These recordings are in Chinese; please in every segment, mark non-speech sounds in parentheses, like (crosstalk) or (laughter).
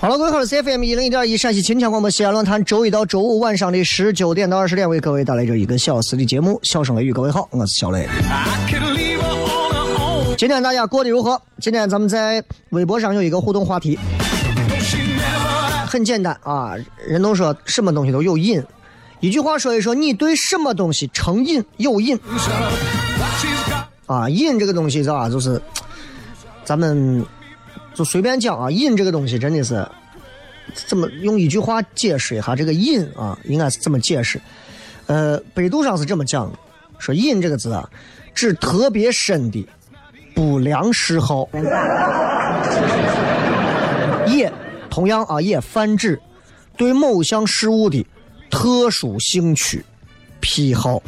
好了，各位好，我是 FM 一零一点一陕西秦腔广播西安论坛，周一到周五晚上的十九点到二十点为各位带来这一个小时的节目《笑声雷雨》。各位好，我是小雷。今天大家过得如何？今天咱们在微博上有一个互动话题，很简单啊，人都说什么东西都有瘾，一句话说一说，你对什么东西成瘾有瘾啊？瘾这个东西是吧？就是咱们就随便讲啊，瘾这个东西真的是怎么用一句话解释一下这个瘾啊？应该是这么解释。呃，百度上是这么讲的，说瘾这个字啊，指特别深的不良嗜好，也同样啊，也泛指对某项事物的特殊兴趣、癖好。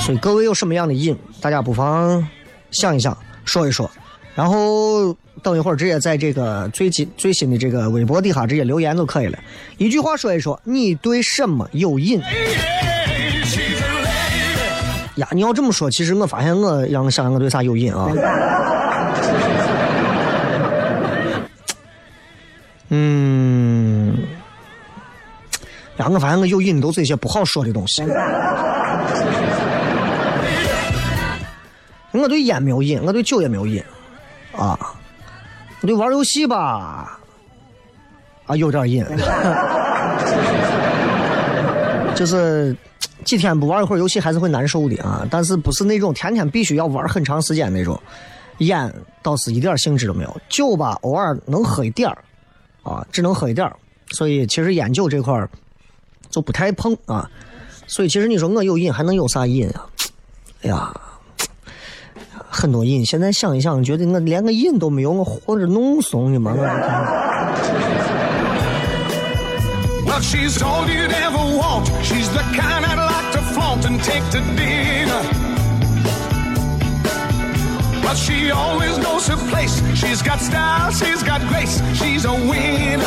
所以各位有什么样的瘾，大家不妨想一想，说一说，然后等一会儿直接在这个最近最新的这个微博底下直接留言就可以了。一句话说一说，你对什么有瘾呀？你要这么说，其实我发现我让我想想我对啥有瘾啊？(laughs) 嗯，呀，我发现我有瘾都是一些不好说的东西。我对烟没有瘾，我对酒也没有瘾，啊，我对玩游戏吧，啊有点瘾，(laughs) 就是几天不玩一会儿游戏还是会难受的啊，但是不是那种天天必须要玩很长时间那种。烟倒是一点兴致都没有，酒吧偶尔能喝一点儿，啊，只能喝一点儿，所以其实烟酒这块儿就不太碰啊。所以其实你说我有瘾还能有啥瘾啊？哎呀，很多瘾。现在想一想，觉得我连个瘾都没有，我活着弄怂的嘛。我 Well, she's all you'd ever want. She's the kind I'd like to flaunt and take to dinner. But she always knows her place. She's got she's got grace. She's a winner.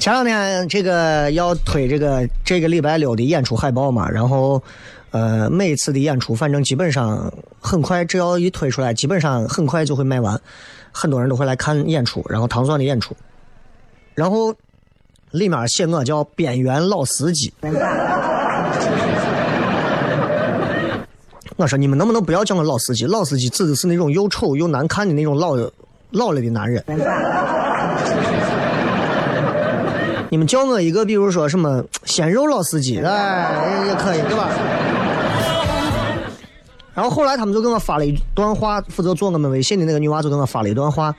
前两天这个要推这个这个礼拜六的演出海报嘛，然后呃每一次的演出反正基本上很快，只要一推出来，基本上很快就会卖完，很多人都会来看演出，然后唐蒜的演出，然后里面写我叫边缘老司机。我说 (laughs) 你们能不能不要叫我老司机？老司机指的是那种又丑又难看的那种老老了的男人。你们叫我一个，比如说什么 (tsk) 鲜肉老司机，哎，也可以，对吧？然后后来他们就给我发了一段话，负责做我们微信的那个女娃就给我发了一段话，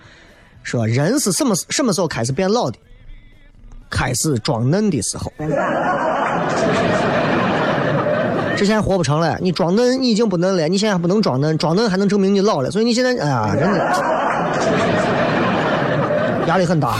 说？人是什么什么时候开始变老的？开始装嫩的时候。之前活不成了，你装嫩，你已经不嫩了，你现在还不能装嫩，装嫩还能证明你老了。所以你现在，哎呀，真的压力很大。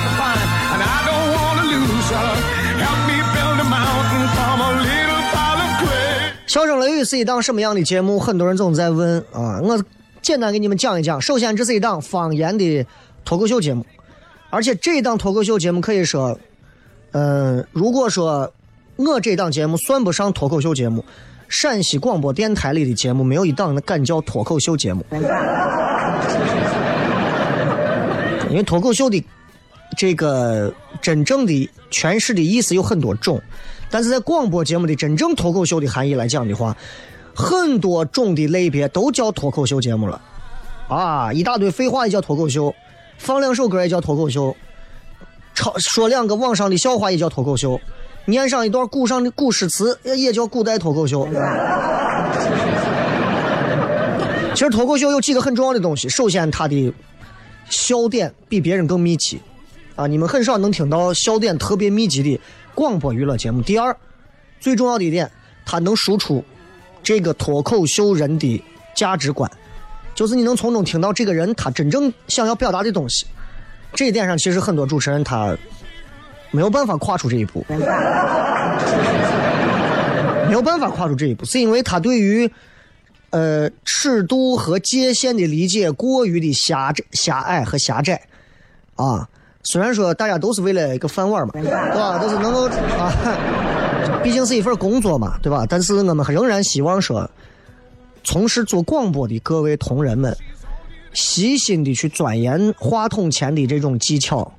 笑声雷雨是一档什么样的节目？很多人总在问啊，我简单给你们讲一讲。首先，这是一档方言的脱口秀节目，而且这档脱口秀节目可以说，嗯、如果说我这档节目算不上脱口秀节目，陕西广播电台里的节目没有一档敢叫脱口秀节目，因为脱口秀的这个真正的诠释的意思有很多种，但是在广播节目的真正脱口秀的含义来讲的话，很多种的类别都叫脱口秀节目了，啊，一大堆废话也叫脱口秀，放两首歌也叫脱口秀，抄说两个网上的笑话也叫脱口秀，念上一段古上的古诗词也也叫古代脱口秀。其实脱口秀有几个很重要的东西，首先它的笑点比别人更密集，啊，你们很少能听到笑点特别密集的广播娱乐节目。第二，最重要的一点，它能输出这个脱口秀人的价值观，就是你能从中听到这个人他真正想要表达的东西。这一点上，其实很多主持人他没有办法跨出这一步，(laughs) 没有办法跨出这一步，是因为他对于呃尺度和界限的理解过于的狭窄、狭隘和狭窄啊。虽然说大家都是为了一个饭碗嘛，对吧？都是能够啊，毕竟是一份工作嘛，对吧？但是我们仍然希望说，从事做广播的各位同仁们，细心的去钻研话筒前的这种技巧，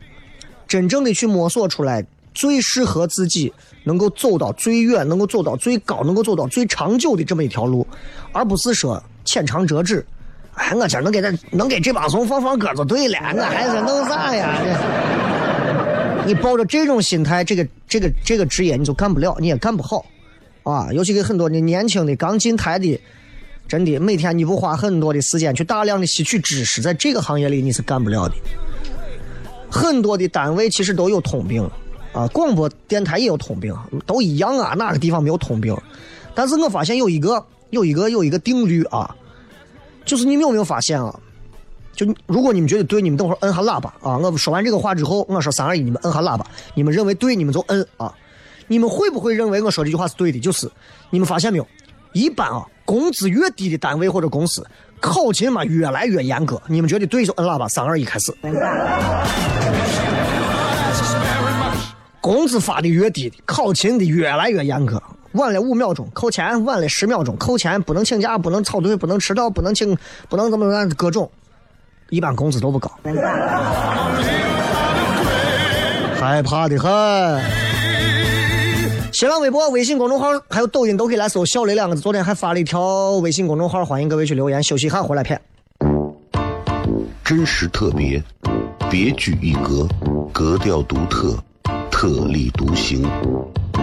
真正的去摸索出来最适合自己，能够走到最远，能够走到最高，能够走到最长久的这么一条路，而不是说浅尝辄止。哎，我今儿能给他能给这帮怂放放歌就对了，我还是弄啥呀？你抱着这种心态，这个这个这个职业你就干不了，你也干不好啊！尤其给很多的年轻的刚进台的，真的每天你不花很多的时间去大量的吸取知识，在这个行业里你是干不了的。很多的单位其实都有通病啊，广播电台也有通病，都一样啊，哪个地方没有通病？但是我发现有一个有一个有一个定律啊，就是你们有没有发现啊？就如果你们觉得对，你们等会儿摁下喇叭啊！我说完这个话之后，我说三二一，你们摁下喇叭。你们认为对，你们就摁啊！你们会不会认为我说这句话是对的？就是你们发现没有？一般啊，工资越低的单位或者公司，考勤嘛越来越严格。你们觉得对就摁喇叭，三二一开始。工资发的越低的，考勤的越来越严格。晚了五秒钟扣钱，晚了十秒钟扣钱，不能请假，不能操队，不能迟到，不能请，不能怎么怎么各种，一般工资都不高，害怕的很。新浪微博、微信公众号还有抖音都可以来搜“小雷”两个字。昨天还发了一条微信公众号，欢迎各位去留言。休息一下，回来片。真实特别，别具一格，格调独特，特立独行，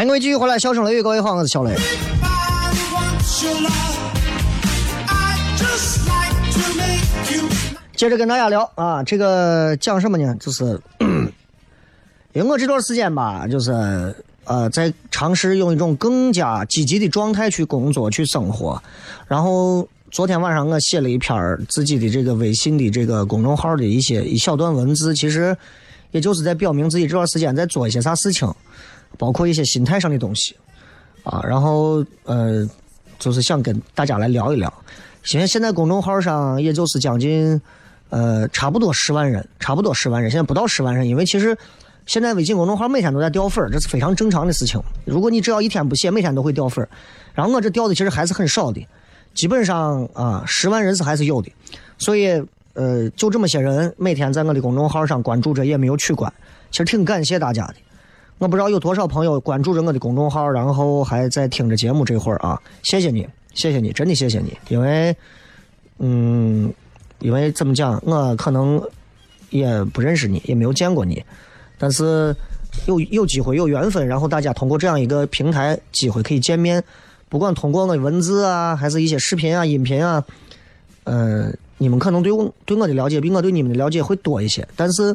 欢迎各位继续回来，笑声雷雨，各位好，我是小雷。接着跟大家聊啊，这个讲什么呢？就是，(clears throat) 因为我这段时间吧，就是呃，在尝试用一种更加积极的状态去工作、去生活。然后昨天晚上我写了一篇自己的这个微信的这个公众号的一些一小段文字，其实也就是在表明自己这段时间在做一些啥事情，包括一些心态上的东西啊。然后呃，就是想跟大家来聊一聊。因为现在公众号上也就是将近。呃，差不多十万人，差不多十万人，现在不到十万人，因为其实现在微信公众号每天都在掉粉，这是非常正常的事情。如果你只要一天不写，每天都会掉粉。然后我这掉的其实还是很少的，基本上啊，十万人是还是有的。所以呃，就这么些人每天在我的公众号上关注着，也没有取关，其实挺感谢大家的。我不知道有多少朋友关注着我的公众号，然后还在听着节目这会儿啊，谢谢你，谢谢你，真的谢谢你，因为嗯。因为怎么讲，我可能也不认识你，也没有见过你，但是有有机会有缘分，然后大家通过这样一个平台机会可以见面，不管通过我的文字啊，还是一些视频啊、音频啊，呃，你们可能对我对我的了解比我对你们的了解会多一些，但是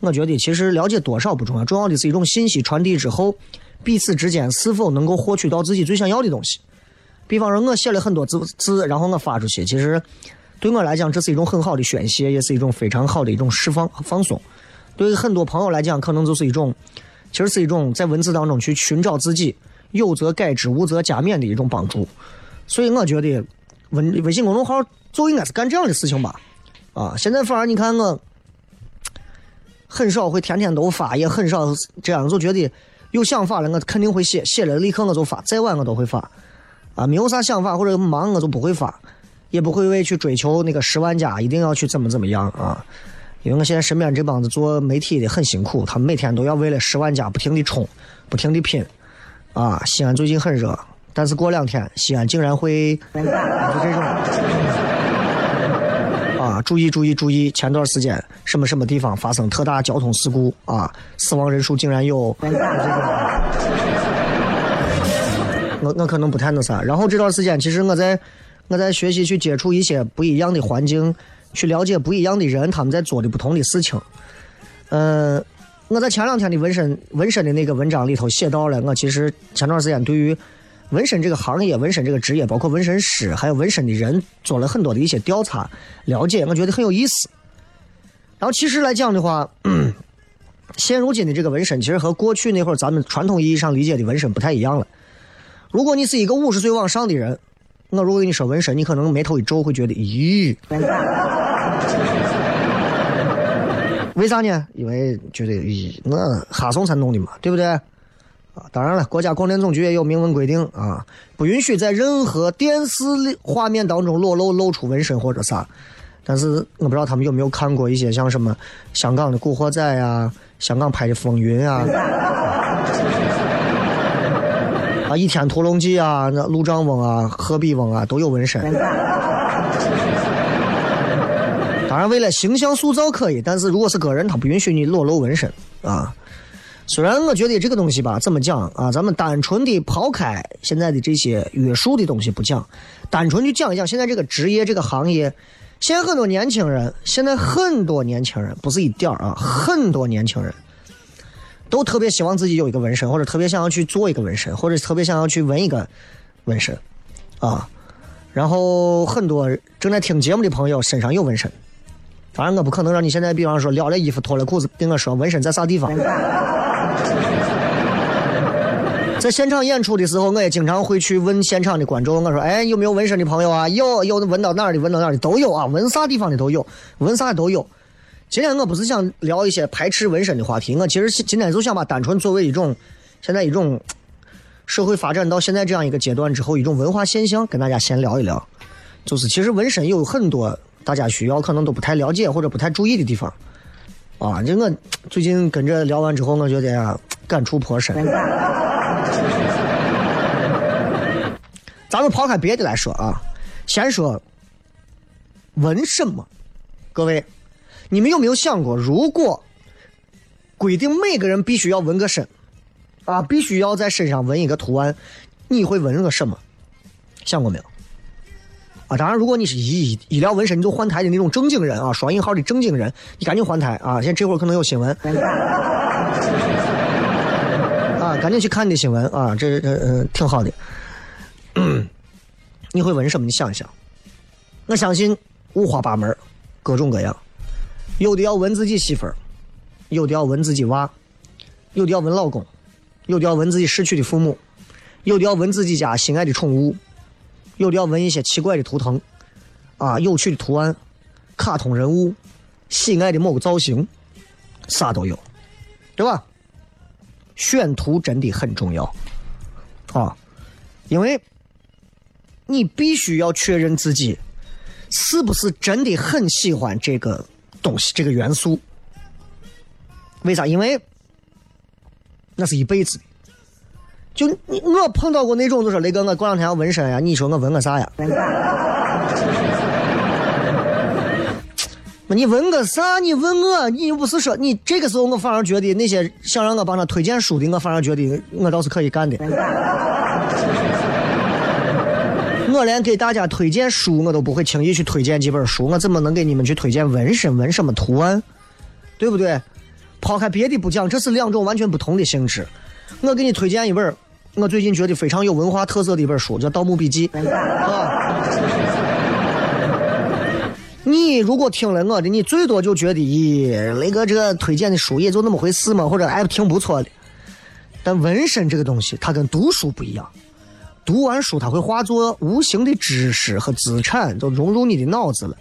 我觉得其实了解多少不重要，重要的是一种信息传递之后，彼此之间是否能够获取到自己最想要的东西。比方说，我写了很多字字，然后我发出去，其实。对我来讲，这是一种很好的宣泄，也是一种非常好的一种释放和放松。对于很多朋友来讲，可能就是一种，其实是一种在文字当中去寻找自己有则改之，无则加勉的一种帮助。所以我觉得，微微信公众号就应该是干这样的事情吧。啊，现在反而你看我很少会天天都发，也很少这样，就觉得有想法了，我肯定会写，写了立刻我就发，再晚我都会发。啊，没有啥想法或者忙我就不会发。也不会为去追求那个十万加，一定要去怎么怎么样啊！因为我现在身边这帮子做媒体的很辛苦，他们每天都要为了十万加不停的冲，不停的拼啊！西安最近很热，但是过两天西安竟然会就这种啊！注意注意注意！前段时间什么什么地方发生特大交通事故啊？死亡人数竟然有 (laughs) (laughs) 我我可能不太那啥。然后这段时间其实我在。我在学习去接触一些不一样的环境，去了解不一样的人，他们在做的不同的事情。嗯，我在前两天的纹身纹身的那个文章里头写到了，我其实前段时间对于纹身这个行业、纹身这个职业，包括纹身师还有纹身的人，做了很多的一些调查了解，我觉得很有意思。然后其实来讲的话，现如今的这个纹身，其实和过去那会儿咱们传统意义上理解的纹身不太一样了。如果你是一个五十岁往上的人，我如果跟你说纹身，你可能眉头一皱，会觉得咦？(laughs) 为啥呢？因为觉得咦，我哈怂才弄的嘛，对不对？啊，当然了，国家广电总局也有明文规定啊，不允许在任何电视画面当中裸露露出纹身或者啥。但是我不知道他们有没有看过一些像什么香港的《古惑仔》啊，香港拍的《风云》啊。(laughs) 啊，《倚天屠龙记》啊，那陆丈翁啊、何必翁啊都有纹身。当然，为了形象塑造可以，但是如果是个人，他不允许你裸露纹身啊。虽然我觉得这个东西吧，怎么讲啊？咱们单纯的抛开现在的这些约束的东西不讲，单纯去讲一讲现在这个职业、这个行业。现在很多年轻人，现在很多年轻人不是一点啊，很多年轻人。都特别希望自己有一个纹身，或者特别想要去做一个纹身，或者特别想要去纹一个纹身，啊，然后很多正在听节目的朋友身上有纹身，反正我不可能让你现在，比方说撩了衣服脱了裤子跟我说纹身在啥地方。(laughs) 在现场演出的时候，我也经常会去问现场的观众，我说：“哎，有没有纹身的朋友啊？有，有纹到哪儿的，纹到哪儿的都有啊，纹啥地方的都有，纹啥都有。”今天我不是想聊一些排斥纹身的话题，我其实今天就想把单纯作为一种现在一种 (tsk) (tsk) 社会发展到现在这样一个阶段之后一种文化现象，跟大家先聊一聊。就是其实纹身有很多大家需要可能都不太了解或者不太注意的地方啊。这我最近跟着聊完之后，我觉得呀感触颇深。(laughs) 咱们抛开别的来说啊，先说纹什么，各位。你们有没有想过，如果规定每个人必须要纹个身，啊，必须要在身上纹一个图案，你会纹个什么？想过没有？啊，当然，如果你是医医疗纹身，你就换台的那种正经人啊，双引号的正经人，你赶紧换台啊！现在这会儿可能有新闻，(laughs) 啊，赶紧去看你的新闻啊，这这呃挺好的。你会纹什么？你想一想，我相信五花八门，各种各样，有的要纹自己媳妇儿，有的要纹自己娃，有的要纹老公，有的要纹自己逝去的父母，有的要纹自己家心爱的宠物。有的要纹一些奇怪的图腾，啊，有趣的图案，卡通人物，喜爱的某个造型，啥都有，对吧？选图真的很重要，啊，因为你必须要确认自己是不是真的很喜欢这个东西、这个元素。为啥？因为那是一辈子。就你我碰到过那种，就说雷哥，我过两天要纹身呀，你说我纹个啥呀？你纹个啥？你问我，你又不是说你这个时候，我反而觉得那些想让我帮他推荐书的，我反而觉得我倒是可以干的。我连给大家推荐书，我都不会轻易去推荐几本书，我怎么能给你们去推荐纹身、纹什么图案？对不对？抛开别的不讲，这是两种完全不同的性质。我给你推荐一本。我最近觉得非常有文化特色的一本书，叫《盗墓笔记》。啊，你如果听了我的，你最多就觉得，咦，雷哥这推荐的书也就那么回事嘛，或者哎挺不错的。但纹身这个东西，它跟读书不一样。读完书，它会化作无形的知识和资产，就融入你的脑子了。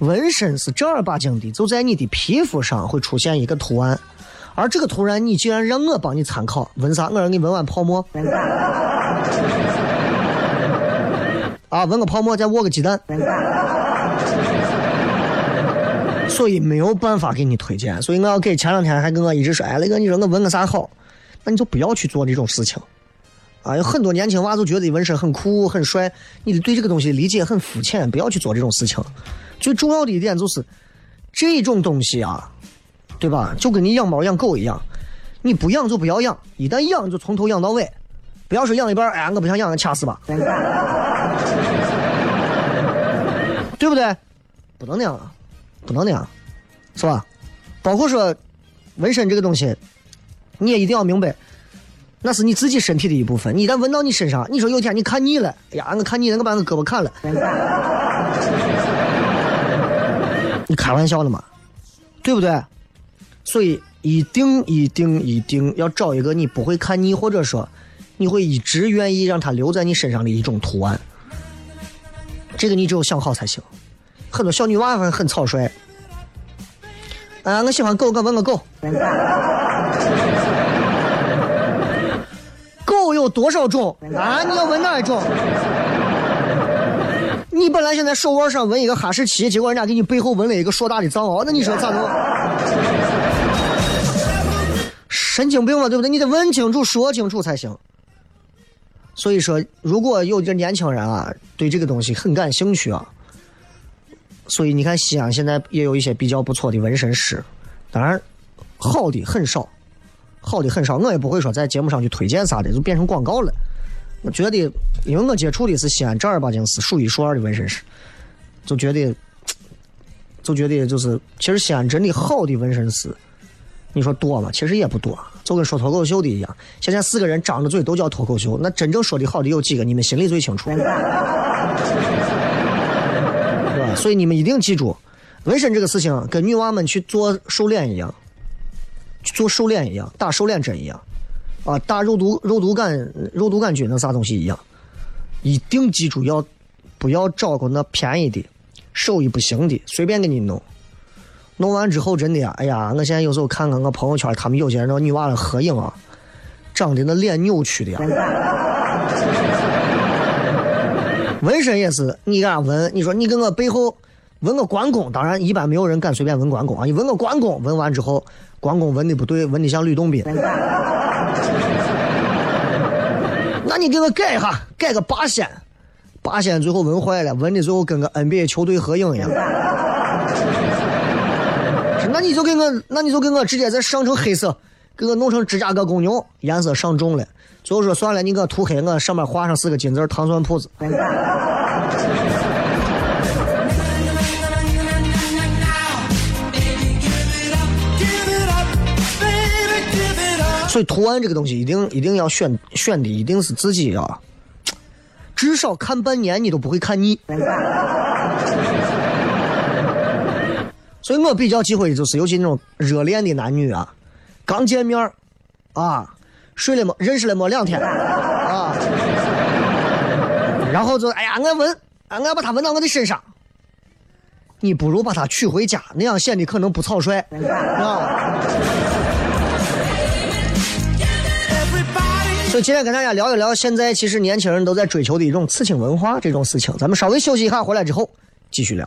纹身是正儿八经的，就在你的皮肤上会出现一个图案。而这个突然，你竟然让我帮你参考，纹啥？我让你纹完泡沫，啊，纹个泡沫，再握个鸡蛋，所以没有办法给你推荐。所以我要给前两天还跟我一直说，哎，那个你说我纹个啥好？那你就不要去做这种事情。啊，有很多年轻娃就觉得纹身很酷很帅，你对这个东西理解很肤浅，不要去做这种事情。最重要的一点就是，这种东西啊。对吧？就跟你养猫养狗一样，你不养就不要养，一旦养就从头养到尾，不要说养一半，哎，我不想养了，掐死吧，(laughs) 对不对？不能那样啊，不能那样，是吧？包括说纹身这个东西，你也一定要明白，那是你自己身体的一部分。你一旦纹到你身上，你说有天你看腻了，哎呀，我看腻了，我把我胳膊砍了，(laughs) 你开玩笑的嘛？对不对？所以，一定、一定、一定要找一个你不会看腻，或者说你会一直愿意让它留在你身上的一种图案。这个你只有想好才行。很多小女娃很草率。啊，我喜欢狗，我问个狗。狗有多少种？啊，你要问哪一种？你本来想在手腕上纹一个哈士奇，结果人家给你背后纹了一个硕大的藏獒，那你说咋弄？神经病了，对不对？你得问清楚、说清楚才行。所以说，如果有这年轻人啊，对这个东西很感兴趣啊，所以你看，西安现在也有一些比较不错的纹身师，当然好的很少，好的很少。我也不会说在节目上去推荐啥的，就变成广告了。我觉得，因为我接触的是西安正儿八经是数一数二的纹身师，就觉得，就觉得就是，其实西安真的好的纹身师。你说多吗？其实也不多，就跟说脱口秀的一样。现在四个人张着嘴都叫脱口秀，那真正说的好的有几个？你们心里最清楚，(laughs) 对吧？所以你们一定记住，纹身这个事情跟女娃们去做瘦脸一样，做瘦脸一样，打瘦脸针一样，啊，打肉毒肉毒杆肉毒杆菌那啥东西一样，一定记住要不要找个那便宜的，手艺不行的，随便给你弄。弄完之后，真的呀，哎呀，我现在有时候看看我朋友圈，他们有些人那女娃的合影啊，长得那脸扭曲的呀。纹身也是，你敢纹？你说你给我背后纹个关公，当然一般没有人敢随便纹关公啊。你纹个关公，纹完之后，关公纹的不对，纹的像吕洞宾。那你给我改一下，改个八仙，八仙最后纹坏了，纹的最后跟个 NBA 球队合影一样。那你就给我，那你就给我直接再上成黑色，给我弄成芝加哥公牛，颜色上重了。最后说算了，你给我涂黑，我上面画上四个金字糖蒜铺子。所以图案这个东西，一定一定要选选的，一定是自己啊，至少看半年你都不会看腻。所以我比较忌讳的就是，尤其那种热恋的男女啊，刚见面啊，睡了没认识了没两天啊，然后就哎呀，我闻，啊，我要把他闻到我的身上，你不如把他娶回家，那样显得可能不草率啊。所以今天跟大家聊一聊，现在其实年轻人都在追求的一种刺青文化这种事情。咱们稍微休息一下，回来之后继续聊。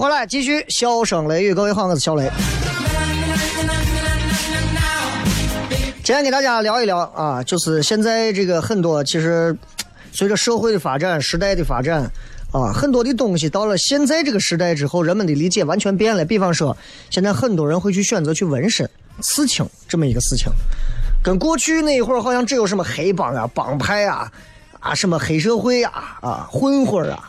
回来继续笑声雷雨，各位好，我是小雷。今天给大家聊一聊啊，就是现在这个很多其实随着社会的发展、时代的发展啊，很多的东西到了现在这个时代之后，人们的理解完全变了。比方说，现在很多人会去选择去纹身、刺青这么一个事情，跟过去那一会儿好像只有什么黑帮啊、帮派啊、啊什么黑社会啊、啊混混啊。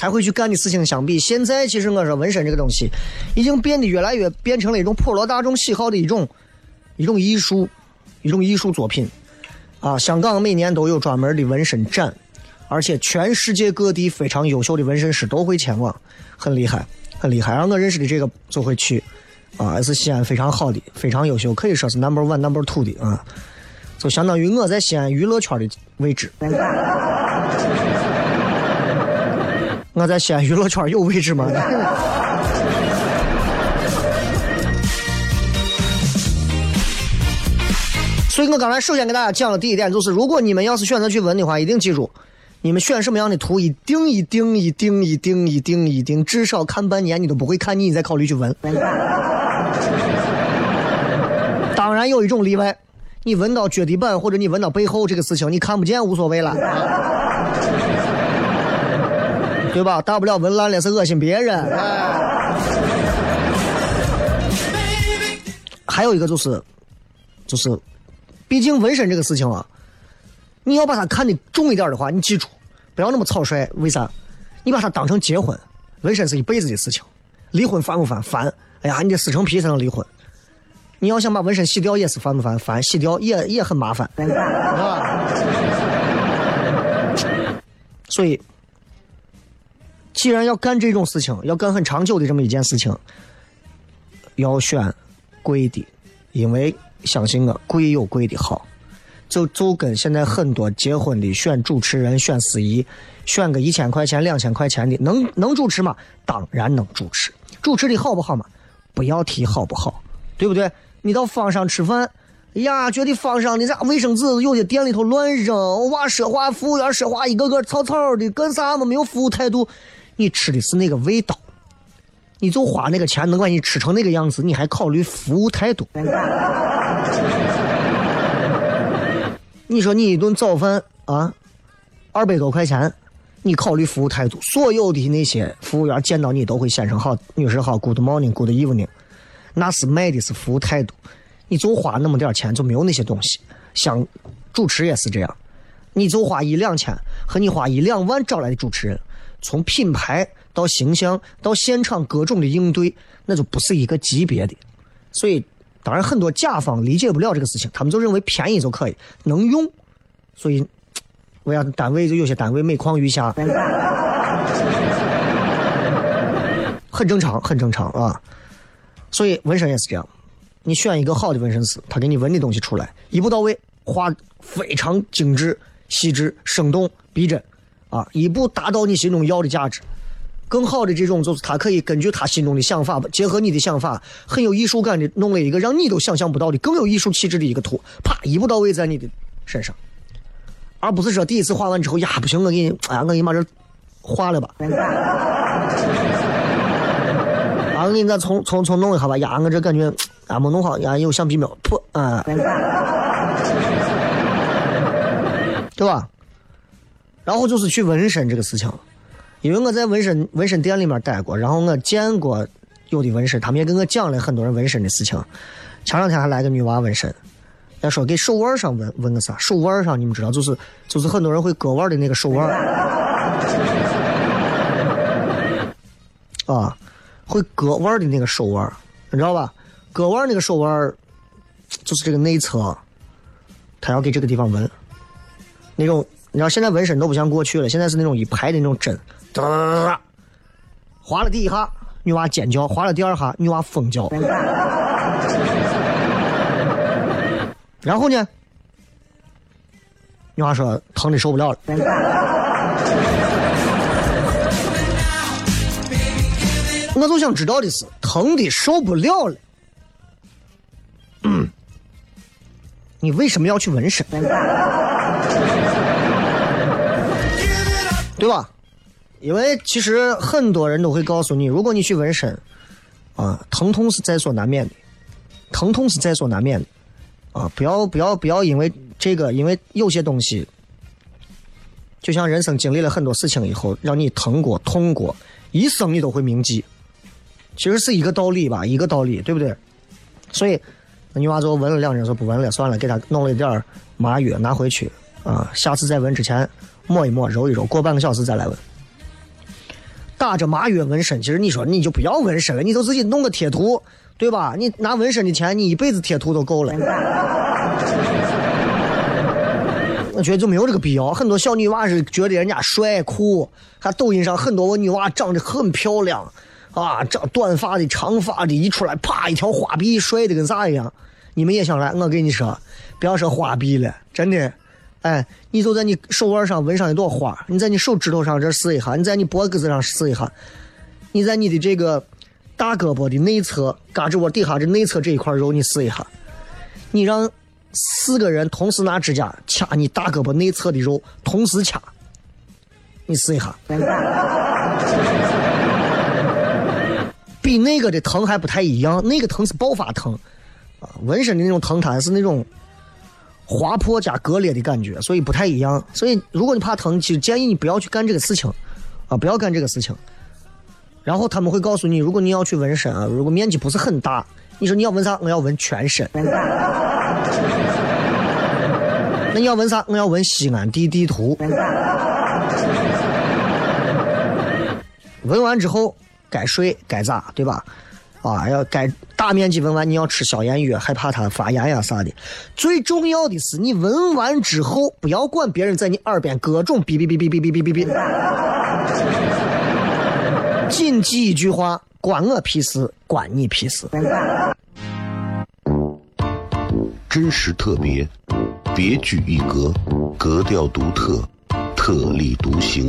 才会去干的事情相比，现在其实我说纹身这个东西，已经变得越来越变成了一种普罗大众喜好的一种一种艺术，一种艺术作品。啊，香港每年都有专门的纹身展，而且全世界各地非常优秀的纹身师都会前往，很厉害，很厉害。让我认识的这个就会去，啊，是西安非常好的，非常优秀，可以说是 number one number two 的啊，就相当于我在西安娱乐圈的位置。我在西安娱乐圈有位置吗？(laughs) 所以我刚才首先给大家讲的第一点就是，如果你们要是选择去纹的话，一定记住，你们选什么样的图，一定一定一定一定一定一定，至少看半年你都不会看腻，你再考虑去纹。(laughs) 当然有一种例外，你纹到脚底板或者你纹到背后这个事情，你看不见无所谓了。对吧？大不了纹烂了是恶心别人。还有一个就是，就是毕竟纹身这个事情啊，你要把它看得重一点的话，你记住，不要那么草率。为啥？你把它当成结婚，纹身是一辈子的事情。离婚烦不烦？烦。哎呀，你得撕成皮才能离婚。你要想把纹身洗掉也是烦不烦？烦。洗掉也也很麻烦，(laughs) 啊。所以，既然要干这种事情，要干很长久的这么一件事情，要选贵的，因为相信我，贵有贵的好。就就跟现在很多结婚的选主持人、选司仪，选个一千块钱、两千块钱的，能能主持吗？当然能主持。主持的好不好嘛？不要提好不好，对不对？你到坊上吃饭，哎呀，觉得坊上的啥卫生纸有些店里头乱扔，哇，说话服务员说话一个个草草的，干啥嘛？没有服务态度。你吃的是那个味道，你就花那个钱能把你吃成那个样子，你还考虑服务态度？(laughs) 你说你一顿早饭啊，二百多块钱，你考虑服务态度？所有的那些服务员见到你都会先生好，女士好，Good morning，Good evening，那是卖的是服务态度。你就花那么点钱就没有那些东西。像主持也是这样，你就花一两千和你花一两万找来的主持人，从品牌到形象到现场各种的应对，那就不是一个级别的。所以。当然，很多甲方理解不了这个事情，他们就认为便宜就可以能用，所以我要单位就有些单位每况愈下，很正常，很正常啊。所以纹身也是这样，你选一个好的纹身师，他给你纹的东西出来一步到位，画非常精致、细致、生动、逼真，啊，一步达到你心中要的价值。更好的这种就是他可以根据他心中的想法，结合你的想法，很有艺术感的弄了一个让你都想象不到的更有艺术气质的一个图，啪一步到位在你的身上，而不是说第一次画完之后呀不行，我给你哎我给你把这画了吧，啊我给你再重重重弄一下吧，呀我这感觉啊没弄好呀有橡皮苗，噗啊，(laughs) 对吧？然后就是去纹身这个事情。因为我在纹身纹身店里面待过，然后我见过有的纹身，他们也跟我讲了很多人纹身的事情。前两天还来个女娃纹身，要说给手腕上纹纹个啥？手腕上你们知道，就是就是很多人会割腕的那个手腕。啊，会割腕的那个手腕，你知道吧？割腕那个手腕，就是这个内侧，他要给这个地方纹。那种你知道，现在纹身都不像过去了，现在是那种一排的那种针。哒哒哒划了第一下，女娃尖叫；划了第二下，女娃疯叫。(laughs) 然后呢，女娃说疼的受不了了。(laughs) 我就想知道的是，疼的受不了了，嗯，你为什么要去纹身？对吧？因为其实很多人都会告诉你，如果你去纹身，啊，疼痛是在所难免的，疼痛是在所难免的，啊，不要不要不要因为这个，因为有些东西，就像人生经历了很多事情以后，让你疼过、痛过，一生你都会铭记，其实是一个道理吧，一个道理，对不对？所以，那女娃子纹了两针，说不纹了，算了，给她弄了一点麻药拿回去，啊，下次再纹之前抹一抹、揉一揉，过半个小时再来纹。打着麻药纹身，其实你说你就不要纹身了，你就自己弄个贴图，对吧？你拿纹身的钱，你一辈子贴图都够了。(laughs) 我觉得就没有这个必要。很多小女娃是觉得人家帅酷，还抖音上很多我女娃长得很漂亮，啊，长短发的、长发的，一出来啪一条花臂，帅的跟啥一样。你们也想来？我跟你说，不要说花臂了，真的。哎，你就在你手腕上纹上一朵花，你在你手指头上这试一下，你在你脖子上试一下，你在你的这个大胳膊的内侧，胳肢窝底下这内侧这一块肉你试一下，你让四个人同时拿指甲掐你大胳膊内侧的肉，同时掐，你试一下，(laughs) 比那个的疼还不太一样，那个疼是爆发疼，啊，纹身的那种疼它是那种。划破加割裂的感觉，所以不太一样。所以如果你怕疼，其实建议你不要去干这个事情，啊，不要干这个事情。然后他们会告诉你，如果你要去纹身啊，如果面积不是很大，你说你要纹啥？我要纹全身。那你要纹啥？我要纹西安地地图。纹完之后该睡该咋，对吧？啊，要该大面积问完，你要吃消炎药，害怕它发炎呀啥的。最重要的是，你问完之后，不要管别人在你耳边各种哔哔哔哔哔哔哔哔哔，谨记一句话：关我屁事，关你屁事。真实特别，别具一格，格调独特，特立独行，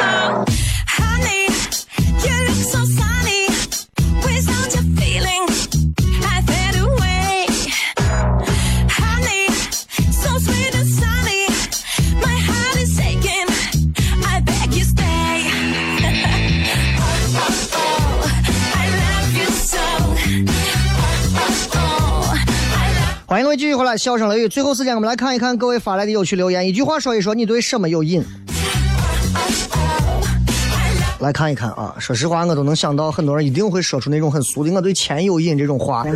Hello! 续回来，笑声雷雨。最后时间，我们来看一看各位发来的有趣留言。一句话说一说，你对什么有瘾？来看一看啊！说实话，我都能想到很多人一定会说出那种很俗的“我对钱有瘾”这种话。love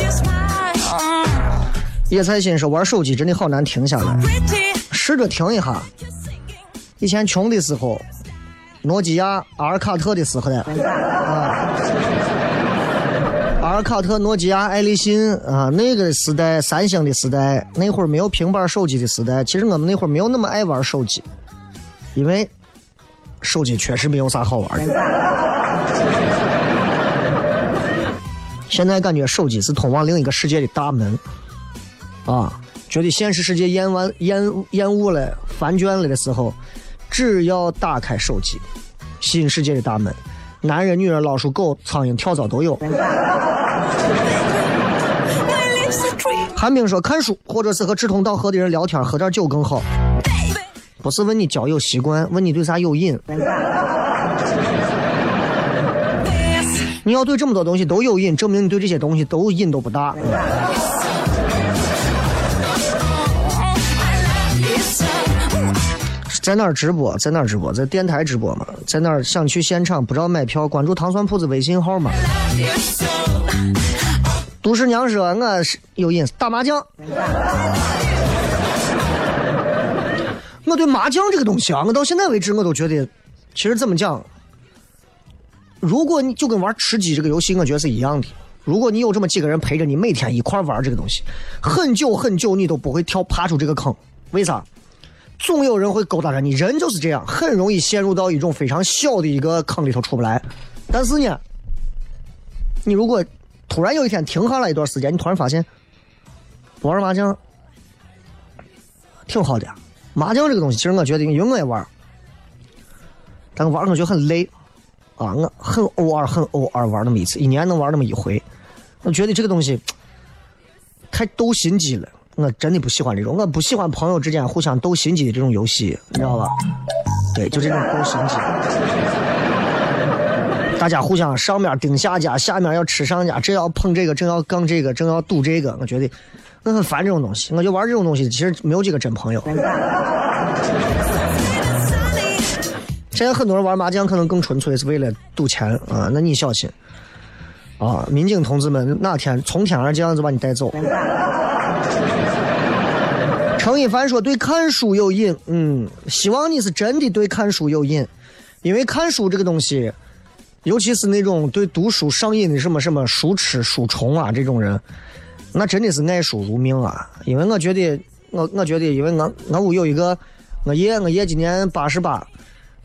your smile. 野菜心说玩手机真的好难停下来，试着停一下。以前穷的时候，诺基亚、阿尔卡特的时候呢，啊，尔卡特、诺基亚、爱立信啊，那个时代，三星的时代，那会儿没有平板手机的时代，其实我们那会儿没有那么爱玩手机，因为手机确实没有啥好玩的。现在感觉手机是通往另一个世界的大门，啊，觉得现实世界厌完厌厌恶了、烦倦了的时候，只要打开手机，新世界的大门，男人、女人、老鼠、狗、苍蝇、跳蚤都有。(laughs) 韩冰说：“看书，或者是和志同道合的人聊天，喝点酒更好。不是问你交友习惯，问你对啥有瘾。(laughs) 你要对这么多东西都有瘾，证明你对这些东西都瘾都不大。在哪儿直播？在哪儿直播？在电台直播嘛？在哪儿想去现场？不知道买票，关注糖蒜铺子微信号嘛。杜十娘说我是有瘾，打麻将。我对麻将这个东西啊，我到现在为止我都觉得，其实怎么讲，如果你就跟玩吃鸡这个游戏，我觉得是一样的。如果你有这么几个人陪着你，每天一块玩这个东西，很久很久你都不会跳爬出这个坑。为啥？总有人会勾搭着你，人就是这样，很容易陷入到一种非常小的一个坑里头出不来。但是呢，你如果突然有一天停下来一段时间，你突然发现玩麻将挺好的。麻将这个东西，其实我觉得，因为我也玩，但我玩我觉得很累啊，我很偶尔很偶尔玩那么一次，一年能玩那么一回。我觉得这个东西太斗心机了，我真的不喜欢这种，我不喜欢朋友之间互相斗心机的这种游戏，你知道吧？对，就这种斗心机。大家互相上面盯下家，下面要吃上家，这要碰这个，正要杠这个，正要赌这个，我觉得我很烦这种东西，我就玩这种东西，其实没有几个真朋友。现在很多人玩麻将，可能更纯粹是为了赌钱啊，那你小心啊！民警同志们，哪天从天而降就把你带走。程一凡说对看书有瘾，嗯，希望你是真的对看书有瘾，因为看书这个东西，尤其是那种对读书上瘾的什么什么书痴、书虫啊这种人，那真的是爱书如命啊！因为我觉得，我我觉得，因为我我屋有一个我爷，我爷今年八十八，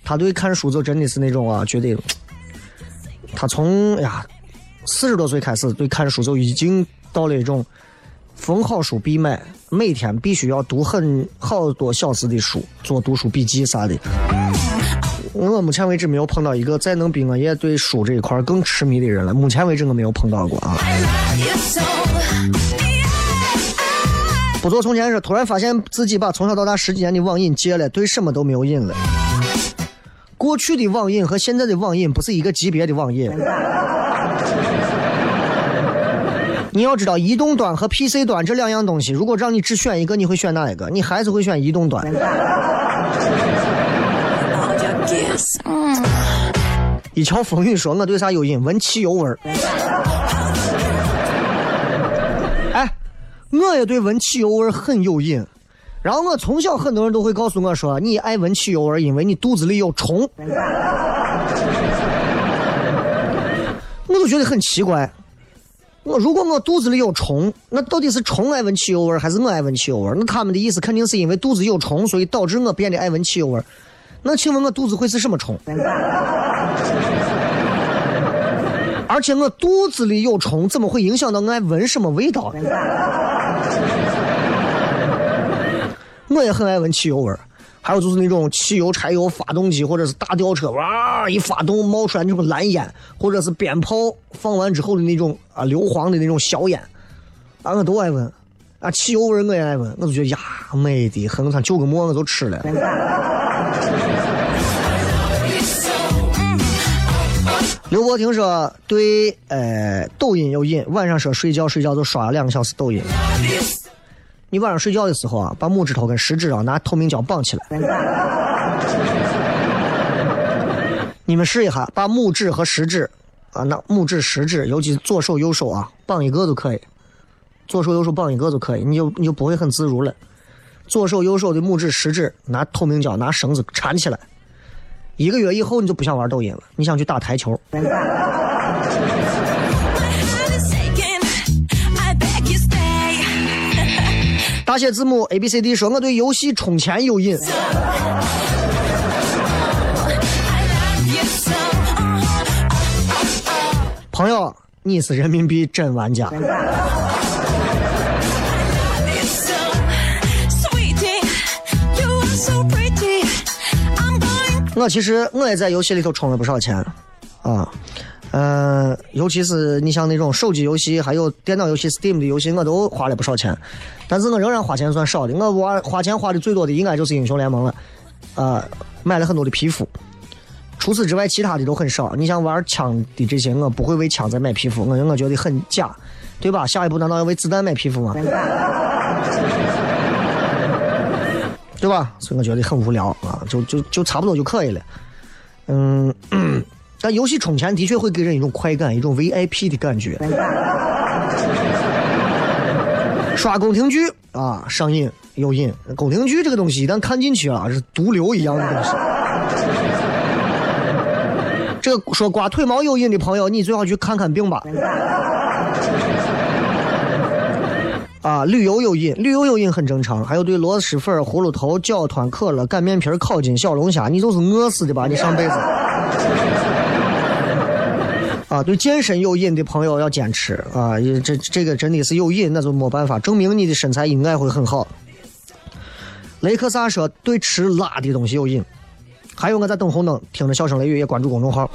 他对看书就真的是那种啊，觉得他从呀四十多岁开始对看书就已经到了一种逢好书必买，每天必须要读很好多小时的书，做读书笔记啥的。我目前为止没有碰到一个再能比我爷对书这一块更痴迷的人了。目前为止我没有碰到过啊。不做从前事，突然发现自己把从小到大十几年的网瘾戒了，对什么都没有瘾了。过去的网瘾和现在的网瘾不是一个级别的网瘾。你要知道，移动端和 PC 端这两样东西，如果让你只选一个，你会选哪一个？你还是会选移动端。一桥风雨说：“我对啥有瘾？闻汽油味儿。”哎，我也对闻汽油味儿很有瘾。然后我从小很多人都会告诉我说：“你爱闻汽油味儿，因为你肚子里有虫。”我都觉得很奇怪。我如果我肚子里有虫，那到底是虫爱闻汽油味，还是我爱闻汽油味？那他们的意思肯定是因为肚子有虫，所以导致我变得爱闻汽油味。那请问我肚子会是什么虫？而且我肚子里有虫，怎么会影响到我爱闻什么味道？我也很爱闻汽油味，还有就是那种汽油、柴油发动机或者是大吊车，哇一发动冒出来那种蓝烟，或者是鞭炮放完之后的那种啊硫磺的那种硝烟，啊我都爱闻。啊汽油味我也爱闻，我就觉得呀美的很，我看就个馍我都吃了。刘伯听说对呃抖音有瘾，晚上说睡觉睡觉就刷两个小时抖音。你晚上睡觉的时候啊，把拇指头跟食指啊拿透明胶绑起来。你们试一下，把拇指和食指啊，那拇指、食指，尤其左手、右手啊，绑一个就可以。左手、右手绑一个就可以，你就你就不会很自如了。左手、右手的拇指、食指拿透明胶、拿绳子缠起来。一个月以后，你就不想玩抖音了，你想去打台球。大写字母 A B C D 说：“我对游戏充钱有瘾。”朋友，你是人民币真玩家。我其实我也在游戏里头充了不少钱，啊，呃，尤其是你像那种手机游戏，还有电脑游戏、Steam 的游戏，我都花了不少钱。但是我仍然花钱算少的，我玩花钱花的最多的应该就是英雄联盟了，啊，买了很多的皮肤。除此之外，其他的都很少。你像玩枪的这些，我不会为枪再买皮肤，我我觉得很假，对吧？下一步难道要为子弹买皮肤吗？对吧？所以我觉得很无聊啊，就就就差不多就可以了。嗯，但游戏充钱的确会给人一种快感，一种 VIP 的感觉。刷宫廷剧啊，上瘾有瘾。宫廷剧这个东西一旦看进去了，是毒瘤一样的东西。这个说刮腿毛有瘾的朋友，你最好去看看病吧。啊，旅游有瘾，旅游有瘾很正常。还有对螺蛳粉、葫芦头、饺团、可乐、擀面皮、烤筋、小龙虾，你就是饿死的吧？你上辈子。啊，对健身有瘾的朋友要坚持啊！这这个真的是有瘾，那就没办法，证明你的身材应该会很好。雷克萨说对吃辣的东西有瘾，还有我在等红灯，听着笑声雷雨也关注公众号。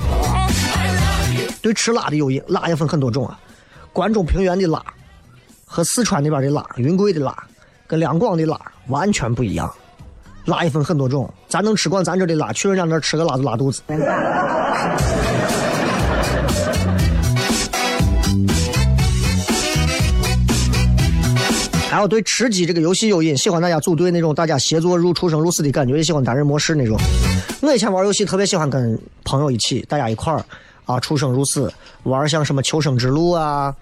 对吃辣的有瘾，辣也分很多种啊，关中平原的辣。和四川那边的辣、云贵的辣，跟两广的辣完全不一样。辣也分很多种，咱能吃惯咱这的辣，去人家那吃个辣就拉肚子。还有对吃鸡这个游戏有瘾，喜欢大家组队那种大家协作入出生入死的感觉，也喜欢单人模式那种。我以前玩游戏特别喜欢跟朋友一起，大家一块儿啊出生入死，玩像什么求生之路啊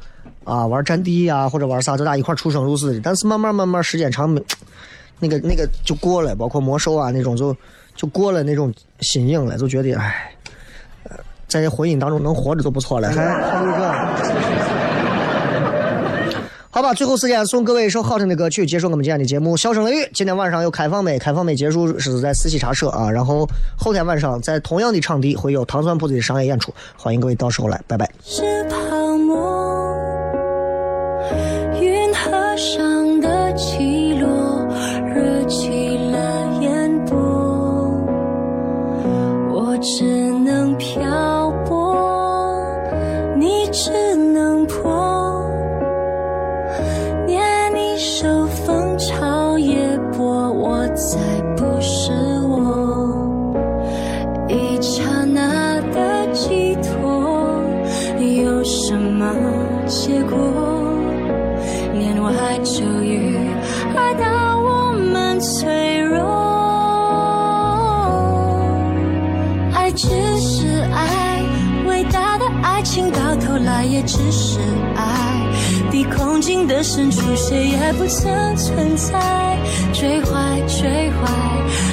啊玩战地啊，或者玩啥，大家一块儿出生入死的。但是慢慢慢慢时间长，没那个那个就过了，包括魔兽啊那种就就过了那种新颖了，就觉得哎，呃在这婚姻当中能活着就不错了，还还有一个。好吧，最后时间送各位一首好听的歌曲，结束我们今天的节目。笑声雷雨，今天晚上有开放麦，开放麦结束是在四喜茶社啊，然后后天晚上在同样的场地会有糖蒜铺子的商业演出，欢迎各位到时候来，拜拜。是泡沫，云河上深处，谁也不曾存在。追怀追怀，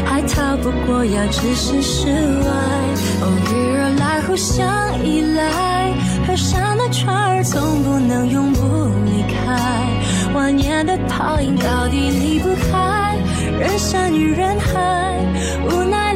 还逃不过要置身事外。偶遇而来，互相依赖，河上的船儿总不能永不离开。万年的泡影到底离不开人山与人海，无奈。